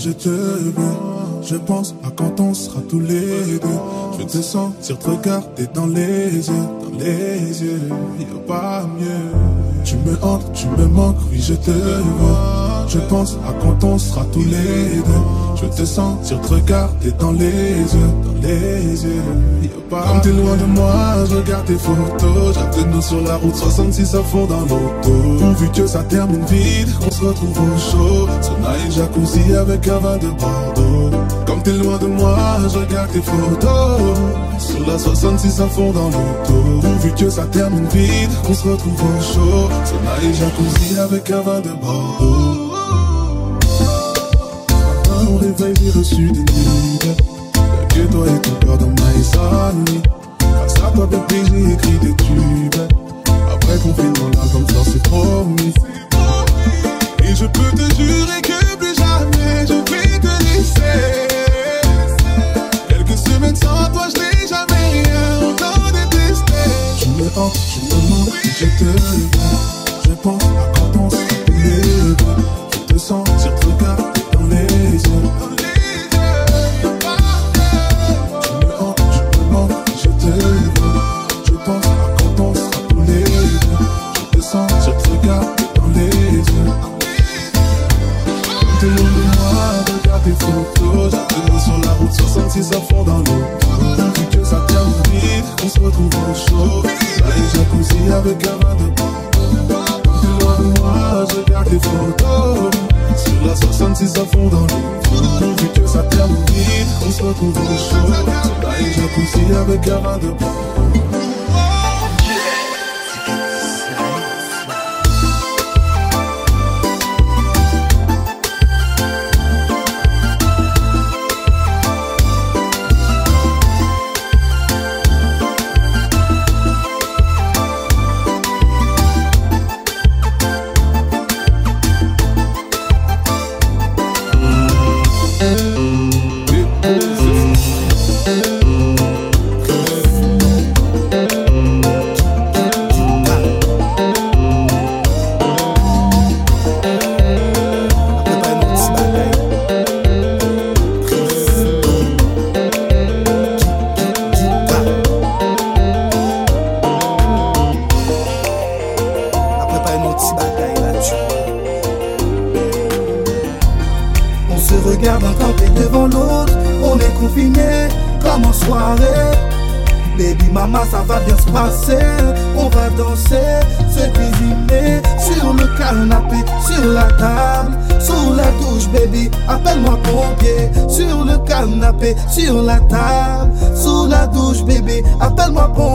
je te veux. Je pense à quand on sera tous les deux. Je te sens sur te regarder dans les yeux, dans les yeux. Y a pas mieux. Tu me hantes, tu me manques, oui je te veux. Je pense à quand on sera tous les deux. Je te sens sur te regarder dans les yeux, dans les yeux. Comme t'es loin de moi, je regarde tes photos. J'attends nous sur la route 66 à fond dans l'auto. Pourvu que ça termine vite, qu'on se retrouve au chaud. Sonaille jacuzzi avec un vin de Bordeaux. Comme t'es loin de moi, je regarde tes photos. Sur la 66 à fond dans l'auto. Pourvu que ça termine vite, qu'on se retrouve au chaud. Sonaille jacuzzi avec un vin de Bordeaux. Réveil, j'ai reçu des. Y'a que toi et ton cœur dans ma insomnie. Grâce à toi, bébé, j'ai écrit des tubes. Après confinement, l'album sort, c'est promis. Et je peux te jurer que plus jamais je vais te laisser. Quelques semaines sans toi, je n'ai jamais rien autant détesté. Je me hantes, je me manque, je te veux. Je pense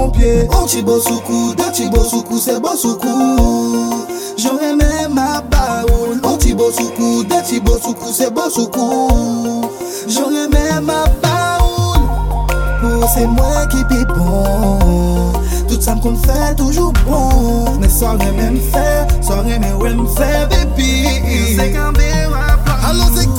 pompier On oh, t'y bosse au cou, deux t'y bosse au cou, c'est bosse au cou J'aurais même ma baoule. Oh, On t'y bosse au cou, deux t'y bosse au cou, c'est bosse au cou J'aurais même ma baoule. Pour c'est moi qui pipe bon Tout ça qu'on fait toujours bon. Mais ça aurait même fait, ça aurait même fait, baby. C'est quand même à Alors c'est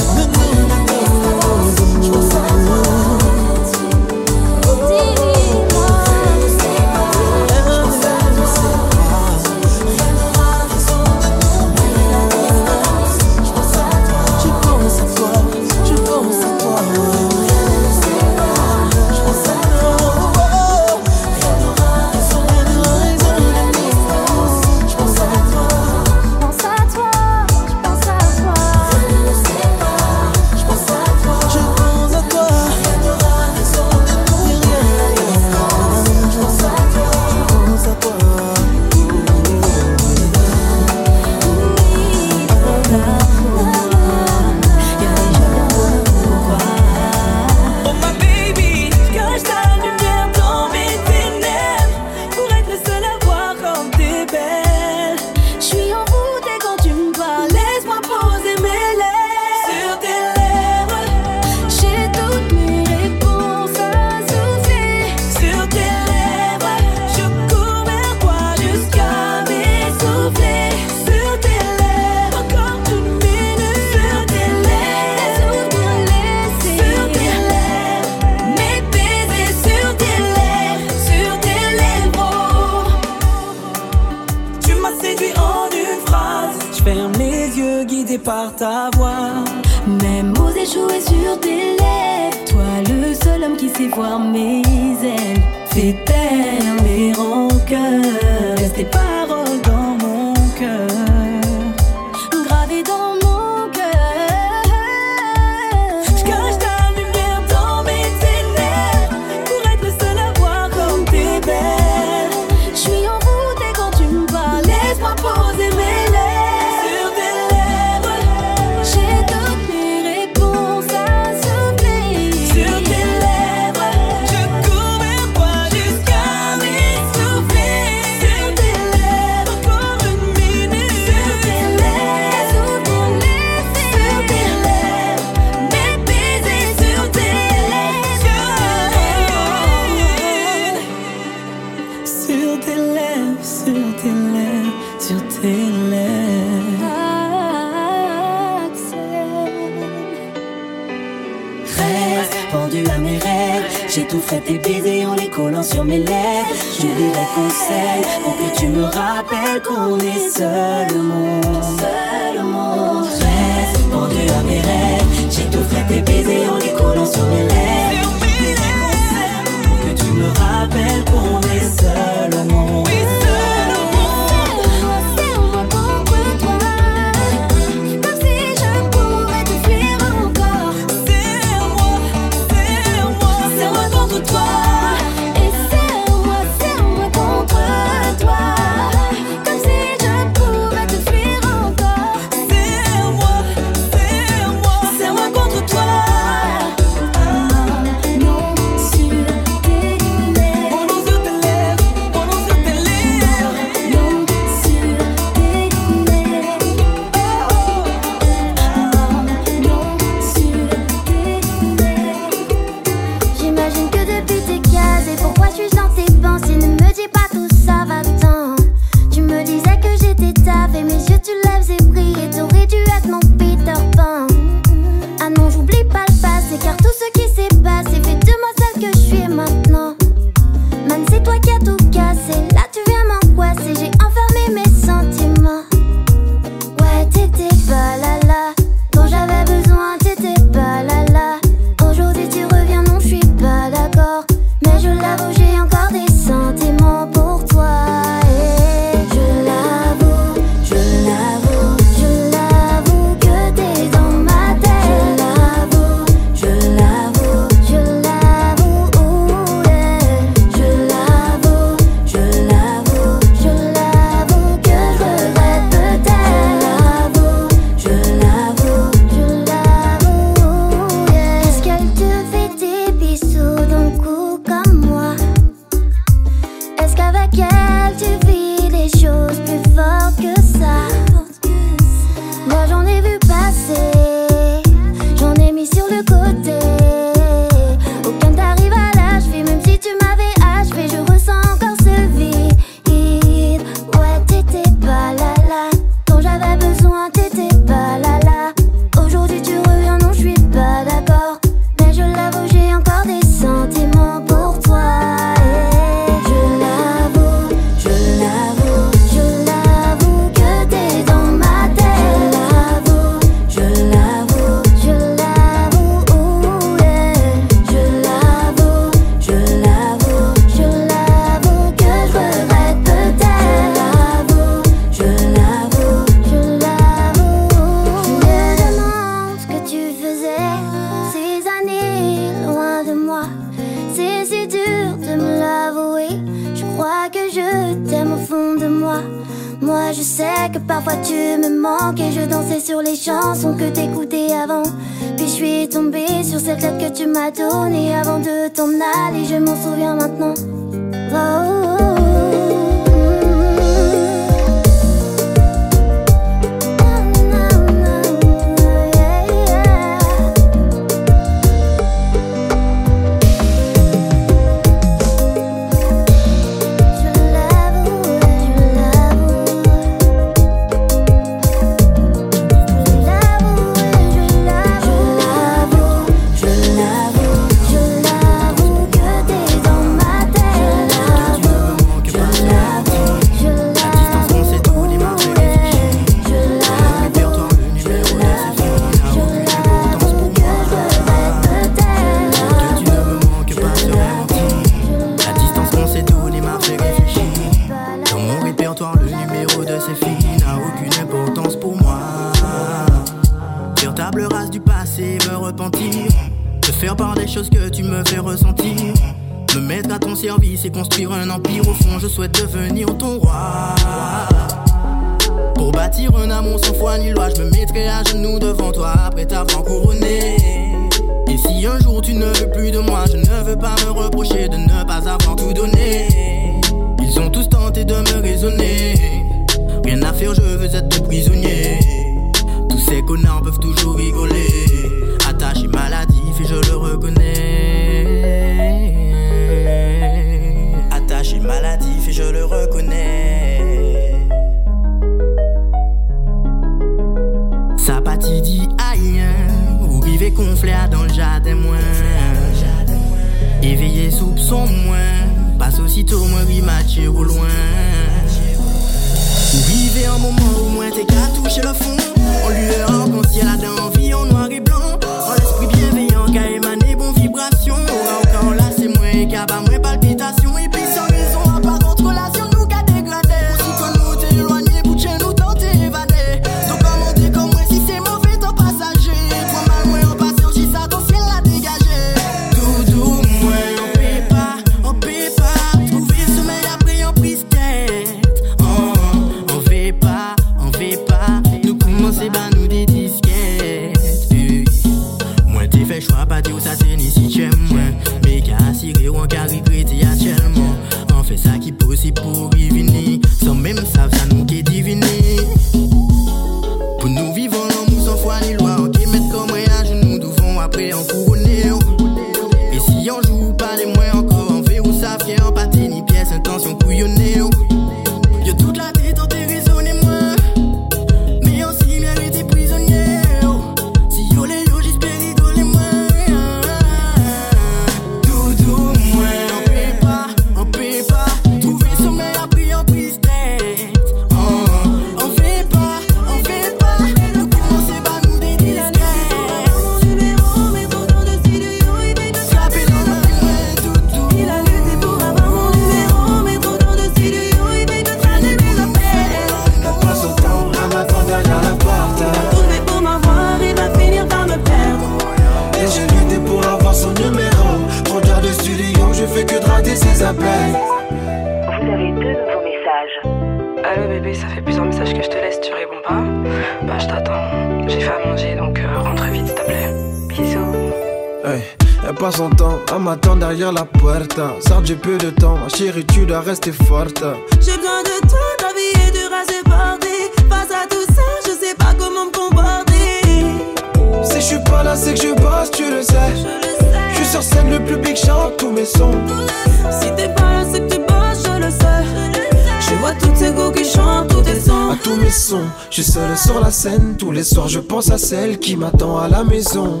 tous mes sons, je suis seul sur la scène. Tous les soirs, je pense à celle qui m'attend à la maison.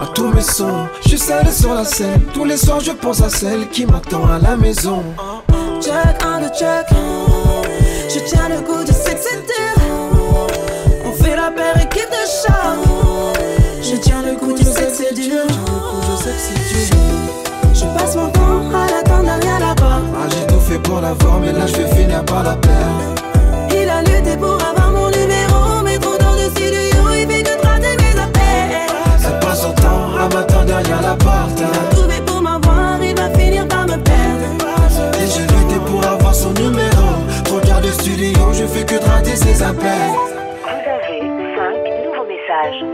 À tous mes sons, je suis seul sur la scène. Tous les soirs, je pense à celle qui m'attend à la maison. Check, un de check. Je tiens le coup de sexe On fait la paire équipe de choc. Je tiens le coup du sexe dur. Je passe mon temps à l'attendre derrière la porte. Ah, j'ai tout fait pour l'avoir, mais là je vais finir par la perdre. Pour avoir mon numéro, mais trop dans le studio, il fait que traiter mes appels. Elle passe son temps à m'attendre derrière la porte. Il a trouvé pour m'avoir, il va finir par me perdre. Et j'ai lutté pour avoir son numéro. Trop de studio, je fais que traiter ses appels. Vous avez 5 nouveaux messages.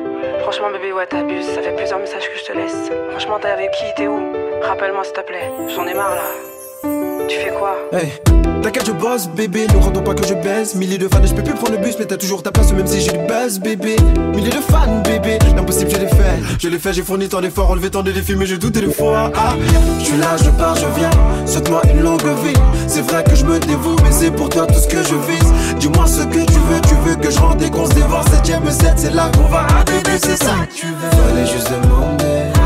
Franchement, bébé, ouais, t'abuses. Ça fait plusieurs messages que je te laisse. Franchement, t'es avec qui T'es où? Rappelle-moi, s'il te plaît. J'en ai marre là. Tu fais quoi? Hey, t'inquiète, je bosse, bébé. Ne rendons pas que je baisse. Milliers de fans, je peux plus prendre le bus, mais t'as toujours ta place, même si j'ai du buzz, bébé. Milliers de fans, bébé. L'impossible, je l'ai fait. Je l'ai fait, j'ai fourni tant d'efforts, relevé tant de défis, mais je doutais des fois. Ah, je suis là, je pars, je viens. Souhaite-moi une longue vie. C'est vrai que je me dévoue, mais c'est pour toi tout ce que je vise. Dis-moi ce que tu veux, tu veux que je rende et qu'on se dévore. Septième set, c'est là qu'on va. Ah, bébé, c'est ça que tu veux. Fallait juste demander.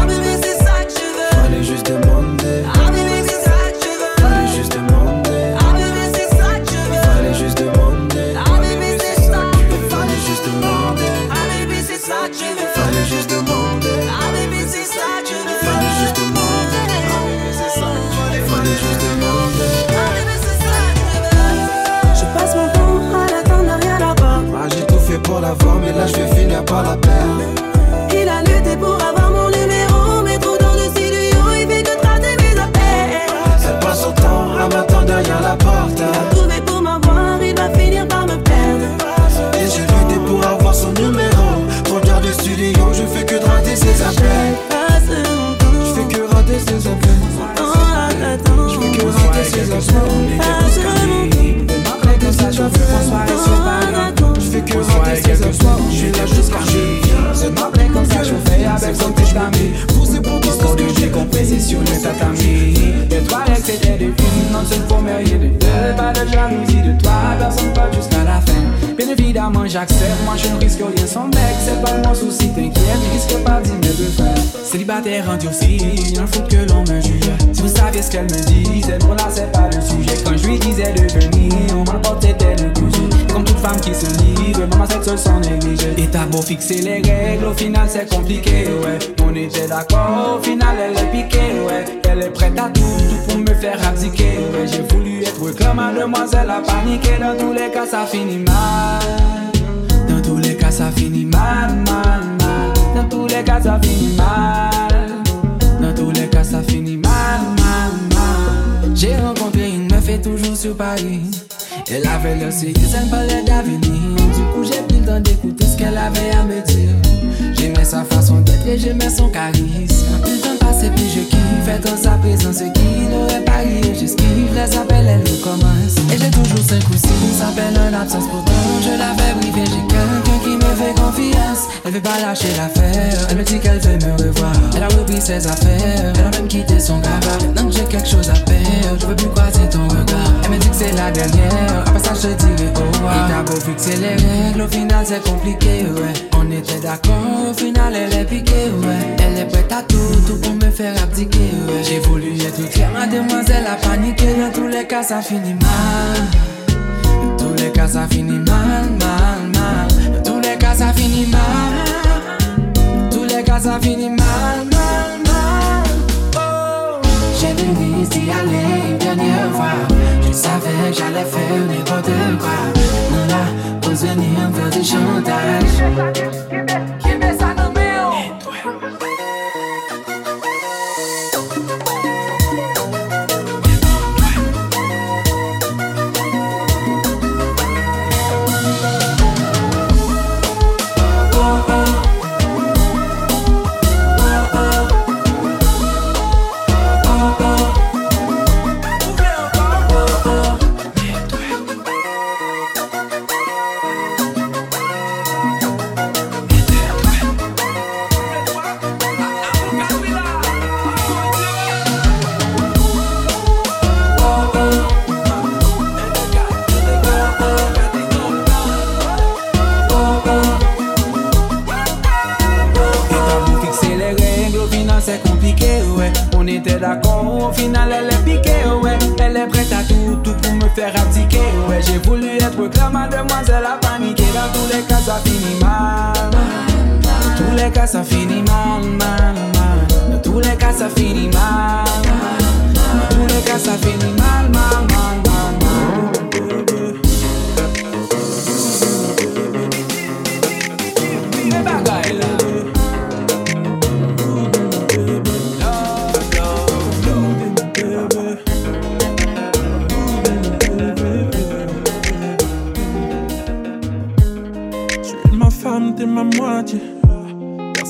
c'est les règles, au final c'est compliqué, ouais. On était d'accord, au final elle est piquée, ouais. Elle est prête à tout, tout pour me faire abdiquer, ouais. J'ai voulu être reclam, mademoiselle a paniqué, dans tous les cas ça finit mal. Dans tous les cas ça finit mal, mal, mal. Dans tous les cas ça finit mal. Dans tous les cas ça finit mal, mal, mal. J'ai rencontré une meuf et toujours sur Paris. Elle avait le suite, elle parlait d'avenir. Du coup j'ai dan dekoute skè la vey a me dir Jemè sa fason detre, jemè son karisme Plus tan pase, plus je kiffe Etan sa prezan, se ki n'ore pariye J'esquive les appels, elle recommence Et j'ai toujours 5 ou 6 appels en absence Pourtant, je l'avais Elle veut pas lâcher l'affaire. Elle me dit qu'elle veut me revoir. Elle a repris ses affaires. Elle a même quitté son gars. Maintenant que j'ai quelque chose à faire, je veux plus croiser ton regard. Elle me dit que c'est la dernière. Après ça, je dirai au revoir. Il t'a beau fixer les règles, au final, c'est compliqué, ouais. On était d'accord, au final, elle est piquée, ouais. Elle est prête à tout, tout pour me faire abdiquer, ouais. J'ai voulu être clair, mademoiselle a paniqué. Dans tous les cas, ça finit mal. Dans tous les cas, ça finit mal, mal, mal. Dans tous les cas, ça finit mal. Ça finit. Oh. J'ai d'y aller une dernière. Je savais que j'allais faire n'importe quoi. Non, là, pour venir faire du chantage. Ouais. J'ai voulu être clair, mademoiselle a paniqué. Dans tous les cas, ça finit mal. Dans tous les cas, ça finit mal, mal, mal. Dans tous les cas, ça finit mal. Dans tous les cas, ça finit mal, mal, mal, mal, mal.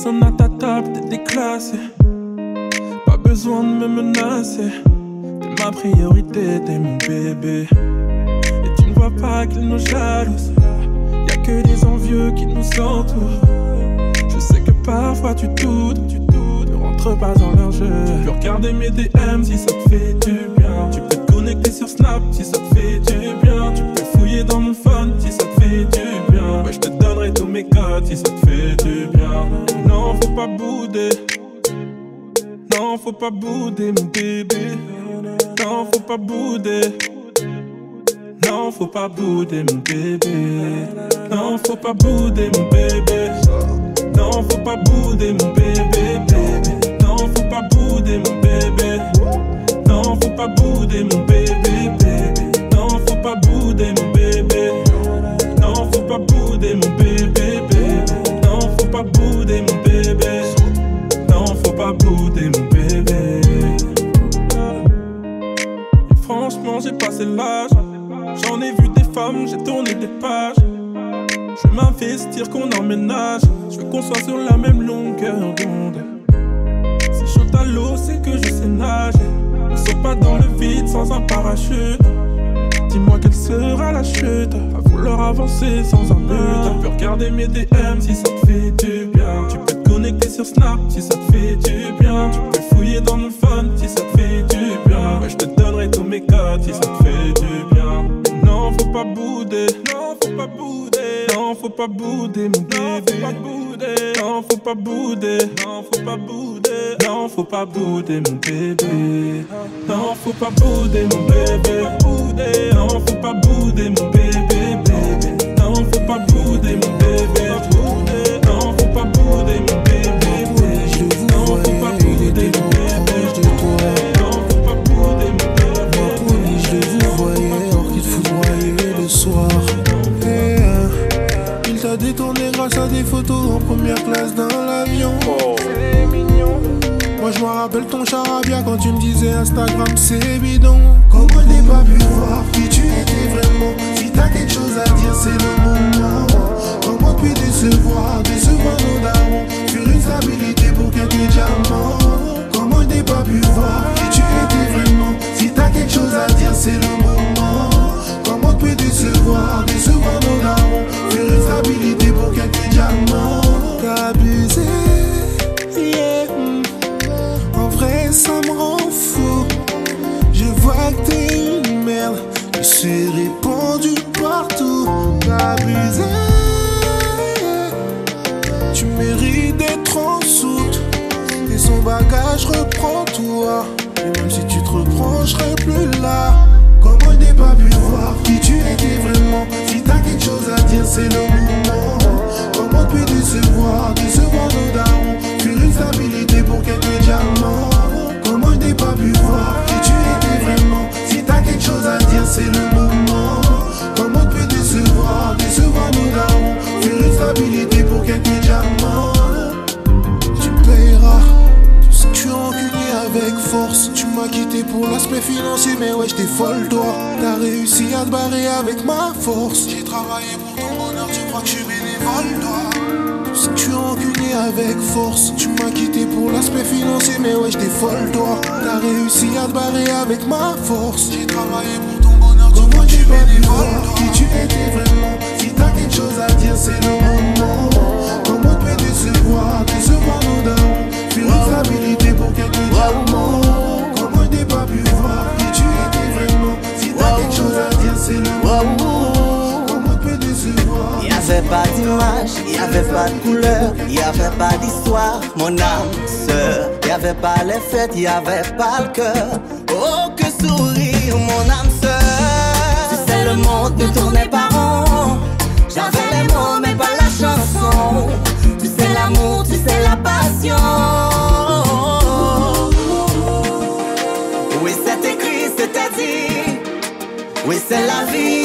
Personne à ta table, t'es déclassé. Pas besoin de me menacer. T'es ma priorité, t'es mon bébé. Et tu ne vois pas qu'ils nous jalousent. Y'a que des envieux qui nous entourent. Je sais que parfois tu doutes, tu doutes. Ne rentre pas dans leur jeu. Tu peux regarder mes DM si ça te fait du bien. Tu peux te connecter sur Snap si ça te fait du bien. Tu peux fouiller dans mon phone si ça te fait du bien. Ouais, je te donnerai tous mes codes si ça te fait bouder. Non, faut pas bouder, mon bébé. Non, faut pas bouder. Non, faut pas bouder, mon bébé. Non, faut pas bouder, mon bébé. Non, faut pas bouder, mon bébé. Non, faut pas bouder, mon bébé. Non, faut pas bouder, mon bébé. Non, faut pas bouder, mon bébé. Non, faut pas bouder, mon bébé. Non, faut pas bouder, mon bébé. Mon bébé. Et franchement, j'ai passé l'âge. J'en ai vu des femmes, j'ai tourné des pages. Je veux m'investir, qu'on emménage. Je veux qu'on soit sur la même longueur d'onde. Si chaud à l'eau, c'est que je sais nager. Ne saute pas dans le vide sans un parachute. Dis-moi quelle sera la chute. À vouloir avancer sans un but. Tu peux regarder mes DM si ça te fait du bien. Sur Snap si ça te fait du bien. Tu peux fouiller dans mon phone si ça te fait du bien. Ouais, je te donnerai tous mes codes si ça te fait du bien. Non, faut pas bouder. Non, faut pas bouder. Non, faut pas bouder, mon bébé. Non, faut pas bouder. Non, faut pas bouder. Non, faut pas bouder, mon bébé. Non, faut pas bouder, mon bébé. Non, faut pas bouder, mon bébé, bébé. Non, faut pas bouder, mon bébé. Grâce à des photos en première classe dans l'avion. Moi je me rappelle ton charabia quand tu me disais Instagram c'est bidon. Comment je n'ai pas pu voir qui tu étais vraiment Si t'as quelque chose à dire c'est le moment. Comment puis décevoir, décevoir nos darons Sur une stabilité pour quelques diamants. Comment je n'ai pas pu voir qui tu étais vraiment Si t'as quelque chose à dire c'est le moment. Décevoir, décevoir nos darons Sur une stabilité pour quelques diamants. T'as abusé, yeah. En vrai, ça me rend fou. Je vois que t'es une merde. Je suis répandu partout. T'as abusé. Tu mérites d'être en soute. Et son bagage reprends-toi. Et même si tu te reprends, je serai plus là. Comment je n'ai pas pu vraiment Si t'as quelque chose à dire, c'est le moment. Comment puis décevoir, décevoir nos darons Sur une stabilité pour quelques diamants. Comment je n'ai pas pu voir qui tu étais vraiment? Si t'as quelque chose à dire, c'est le moment. Comment puis décevoir, décevoir nos darons Sur une stabilité pour quelques diamants. Tu payeras tout que tu as enculé avec force. Tu m'as quitté pour l'aspect financier, mais ouais, j'étais folle, toi. T'as réussi à te barrer avec ma force. J'ai travaillé pour ton bonheur, tu crois que je suis bénévole, toi. Tout ce que tu enculé avec force. Tu m'as quitté pour l'aspect financier, mais ouais, j'étais folle, toi. T'as réussi à te barrer avec ma force. J'ai travaillé pour ton bonheur, tu crois que je suis bénévole, Qui tu étais vraiment? Si t'as quelque chose à dire, c'est le moment. Comment te décevoir, décevoir nos darons une stabilité pour quelques diamants Il n'y avait pas d'image, il n'y avait pas de couleur Il n'y avait pas d'histoire, mon âme sœur. Il n'y avait pas les fêtes, il n'y avait pas le cœur. Oh que sourire, mon âme sœur. Tu sais le monde ne tournait pas rond. J'avais les mots mais pas la chanson. Tu sais l'amour, tu sais la passion. Oui, c'est la vie.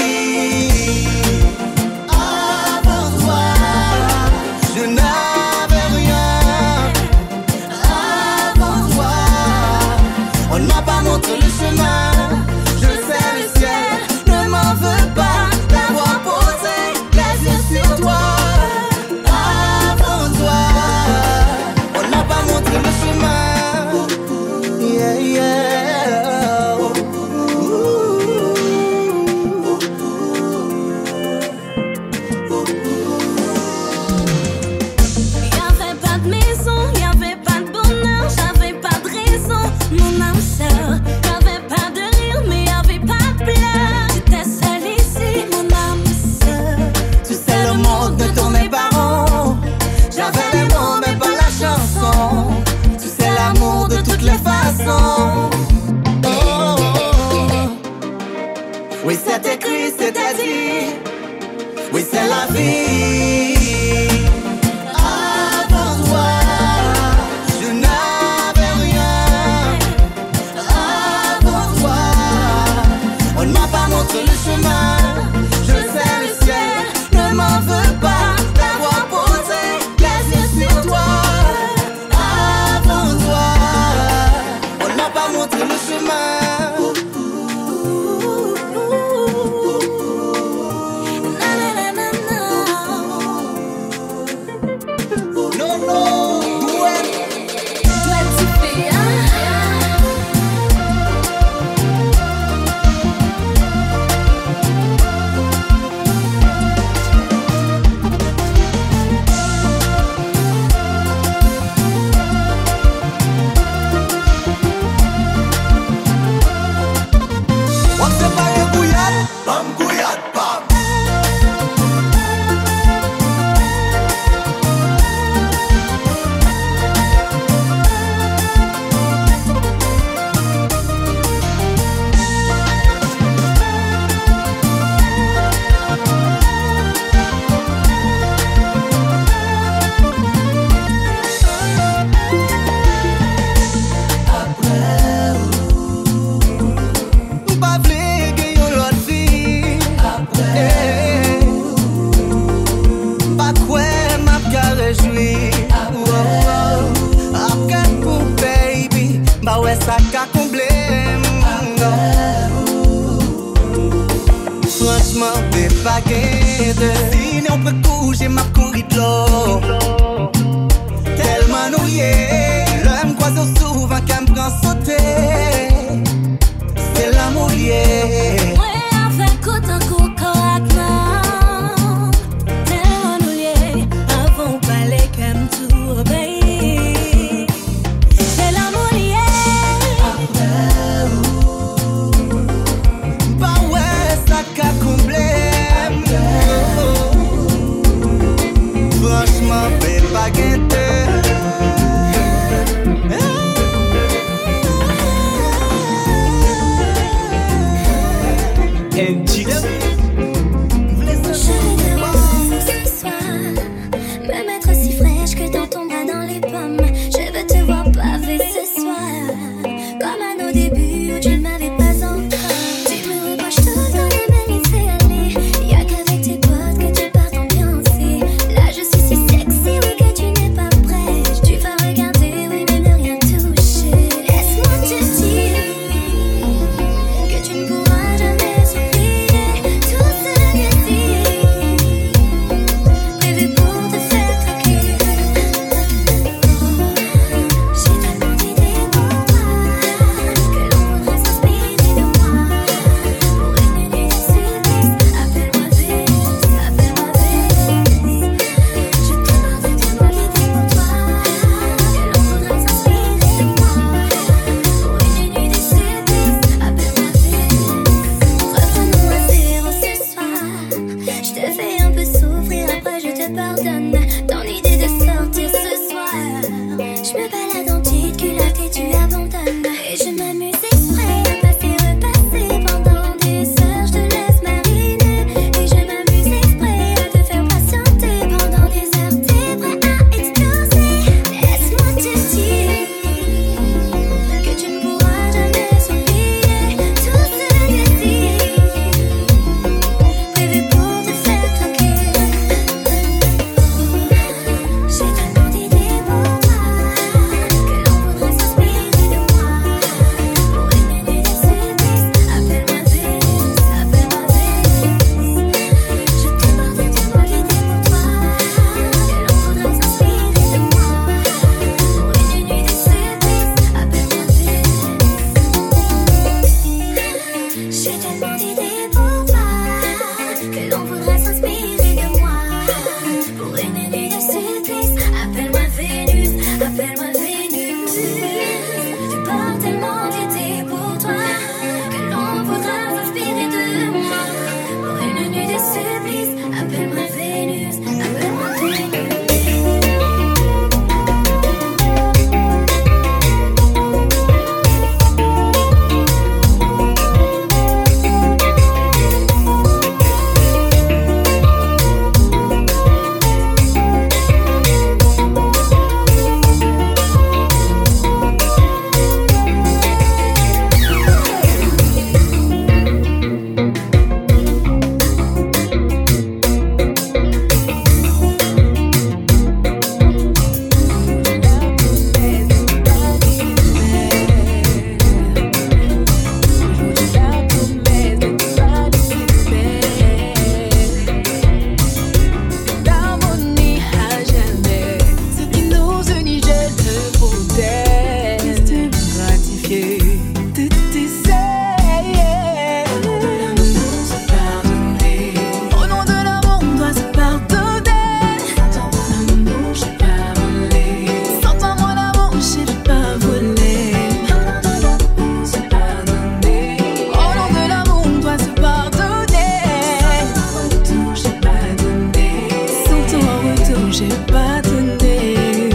j'ai pas donné.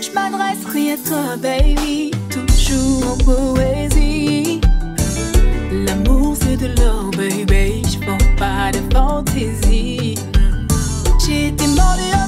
Je m'adresserai à toi, baby, toujours en poésie. L'amour c'est de l'or, baby, je pas de fantaisie. J'ai demandé à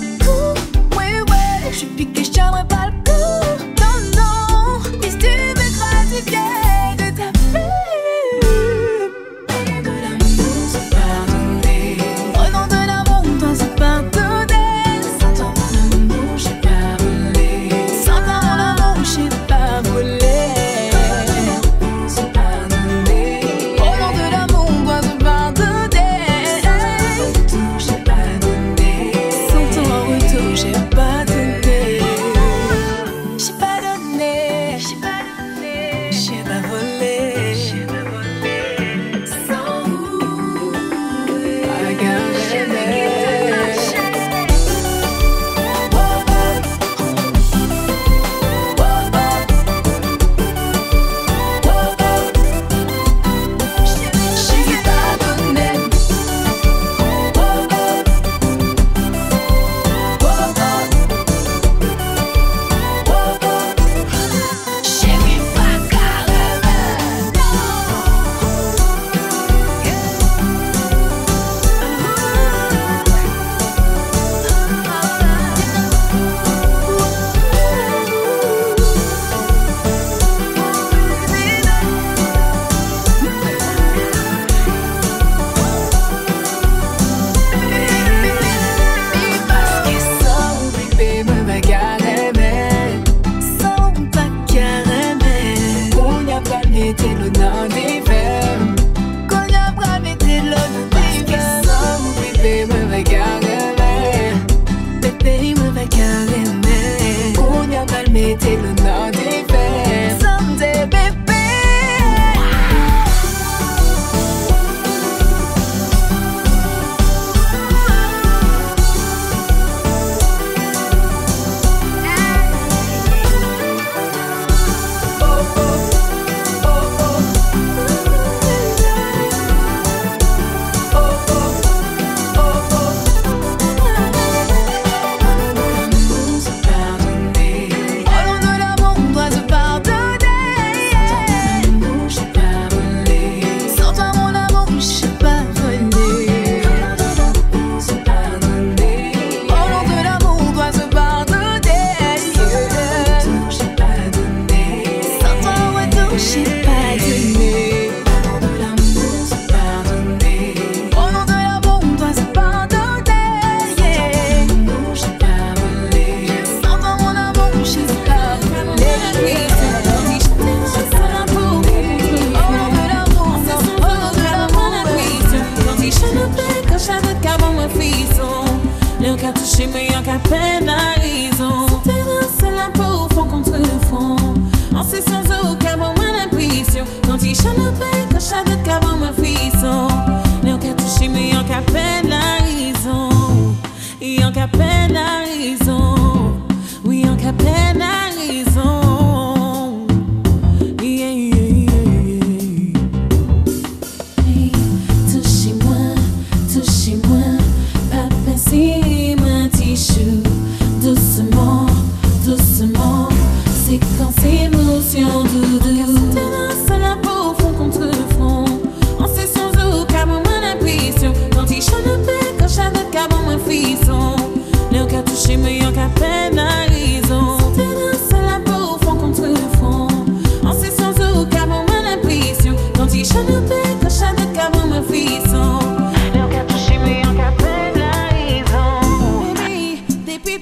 Yon ka penarizon, oui yon ka penarizon